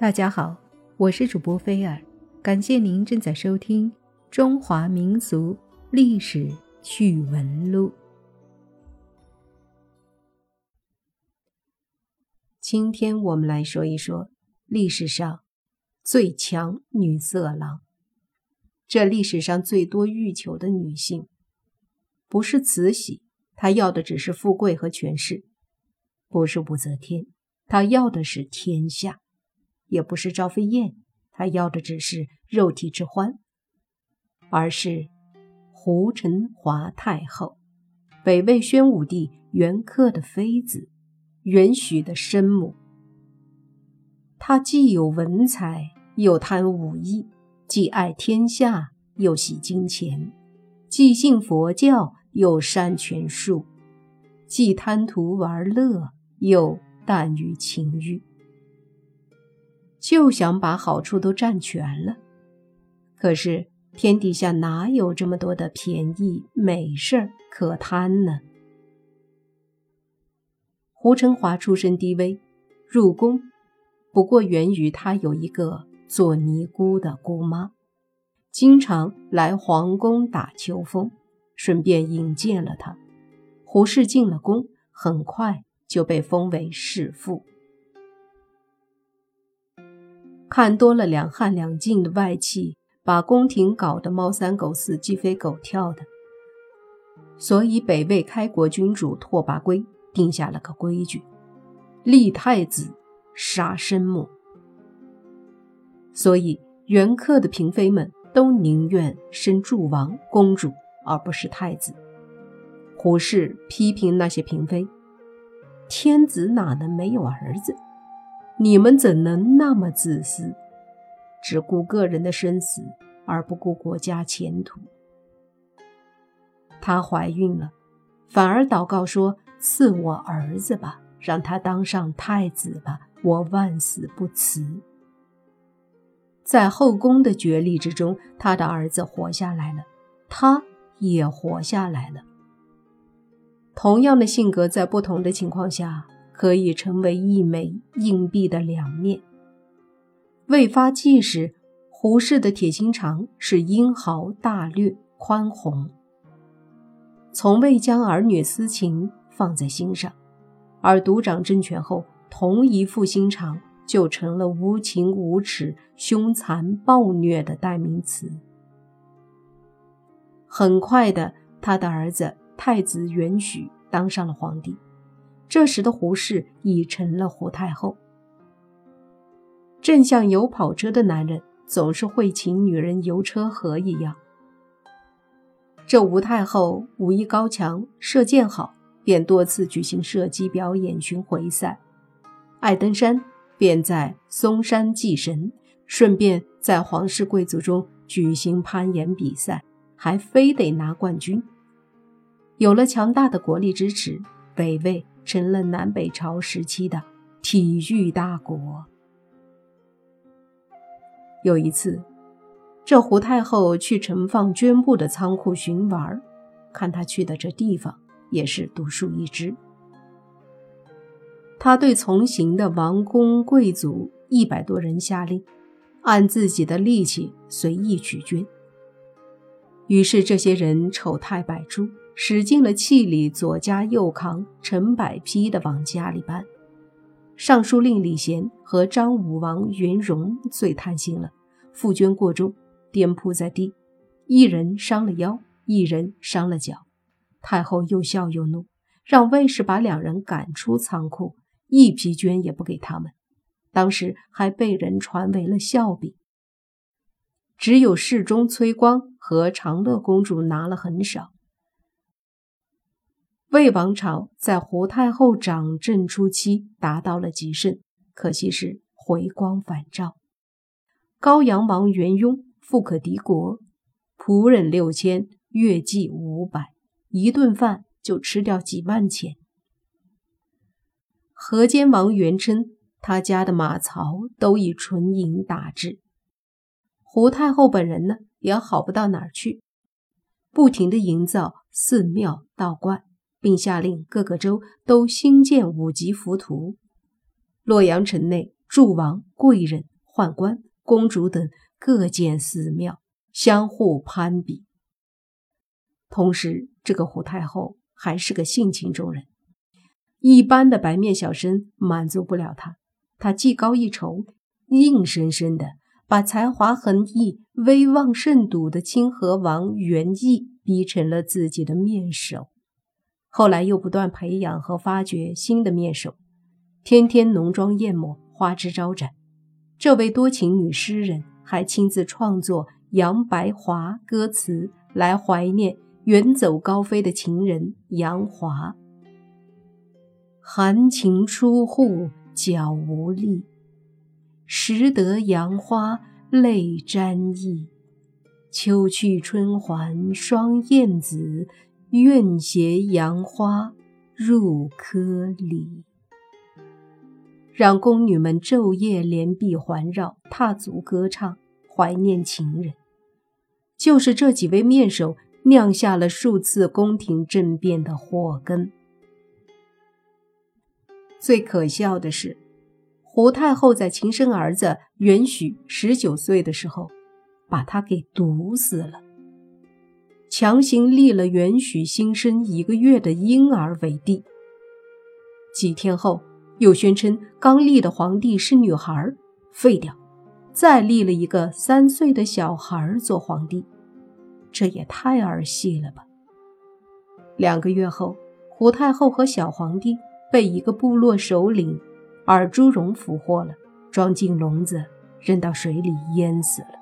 大家好，我是主播菲尔，感谢您正在收听《中华民俗历史趣闻录》。今天我们来说一说历史上最强女色狼。这历史上最多欲求的女性，不是慈禧，她要的只是富贵和权势；不是武则天，她要的是天下。也不是赵飞燕，她要的只是肉体之欢，而是胡陈华太后，北魏宣武帝元恪的妃子，元许的生母。她既有文采，又贪武艺；既爱天下，又喜金钱；既信佛教，又善权术；既贪图玩乐，又淡于情欲。就想把好处都占全了，可是天底下哪有这么多的便宜美事可贪呢？胡承华出身低微，入宫不过源于他有一个做尼姑的姑妈，经常来皇宫打秋风，顺便引荐了他。胡氏进了宫，很快就被封为世妇。看多了两汉两晋的外戚，把宫廷搞得猫三狗四、鸡飞狗跳的，所以北魏开国君主拓跋圭定下了个规矩：立太子，杀生母。所以元恪的嫔妃们都宁愿生祝王、公主，而不是太子。胡适批评那些嫔妃：天子哪能没有儿子？你们怎能那么自私，只顾个人的生死而不顾国家前途？她怀孕了，反而祷告说：“赐我儿子吧，让他当上太子吧，我万死不辞。”在后宫的角力之中，他的儿子活下来了，他也活下来了。同样的性格，在不同的情况下。可以成为一枚硬币的两面。未发迹时，胡适的铁心肠是英豪大略、宽宏，从未将儿女私情放在心上；而独掌政权后，同一副心肠就成了无情无耻、凶残暴虐的代名词。很快的，他的儿子太子元许当上了皇帝。这时的胡氏已成了胡太后。正像有跑车的男人总是会请女人游车河一样，这吴太后武艺高强，射箭好，便多次举行射击表演巡回赛；爱登山，便在嵩山祭神，顺便在皇室贵族中举行攀岩比赛，还非得拿冠军。有了强大的国力支持，北魏。成了南北朝时期的体育大国。有一次，这胡太后去盛放绢布的仓库寻玩，看她去的这地方也是独树一帜。他对从行的王公贵族一百多人下令，按自己的力气随意取绢。于是这些人丑态百出。使尽了气力，左夹右扛，成百匹的往家里搬。尚书令李贤和张武王元荣最贪心了，负绢过重，颠扑在地，一人伤了腰，一人伤了脚。太后又笑又怒，让卫士把两人赶出仓库，一匹绢也不给他们。当时还被人传为了笑柄。只有侍中崔光和长乐公主拿了很少。魏王朝在胡太后掌政初期达到了极盛，可惜是回光返照。高阳王元雍富可敌国，仆人六千，月计五百，一顿饭就吃掉几万钱。河间王元琛，他家的马槽都以纯银打制。胡太后本人呢，也好不到哪儿去，不停地营造寺庙道观。并下令各个州都兴建五级浮屠。洛阳城内诸王、贵人、宦官、公主等各建寺庙，相互攀比。同时，这个胡太后还是个性情中人，一般的白面小生满足不了她。她技高一筹，硬生生的把才华横溢、威望甚笃的清河王元义逼成了自己的面首。后来又不断培养和发掘新的面首，天天浓妆艳抹、花枝招展。这位多情女诗人还亲自创作《杨白华》歌词来怀念。远走高飞的情人杨华，含情出户脚无力，拾得杨花泪沾衣。秋去春还双燕子，愿携杨花入柯里。让宫女们昼夜连璧环绕，踏足歌唱，怀念情人。就是这几位面首。酿下了数次宫廷政变的祸根。最可笑的是，胡太后在亲生儿子元许十九岁的时候，把他给毒死了，强行立了元许新生一个月的婴儿为帝。几天后，又宣称刚立的皇帝是女孩，废掉，再立了一个三岁的小孩做皇帝。这也太儿戏了吧！两个月后，胡太后和小皇帝被一个部落首领尔朱荣俘获了，装进笼子，扔到水里淹死了。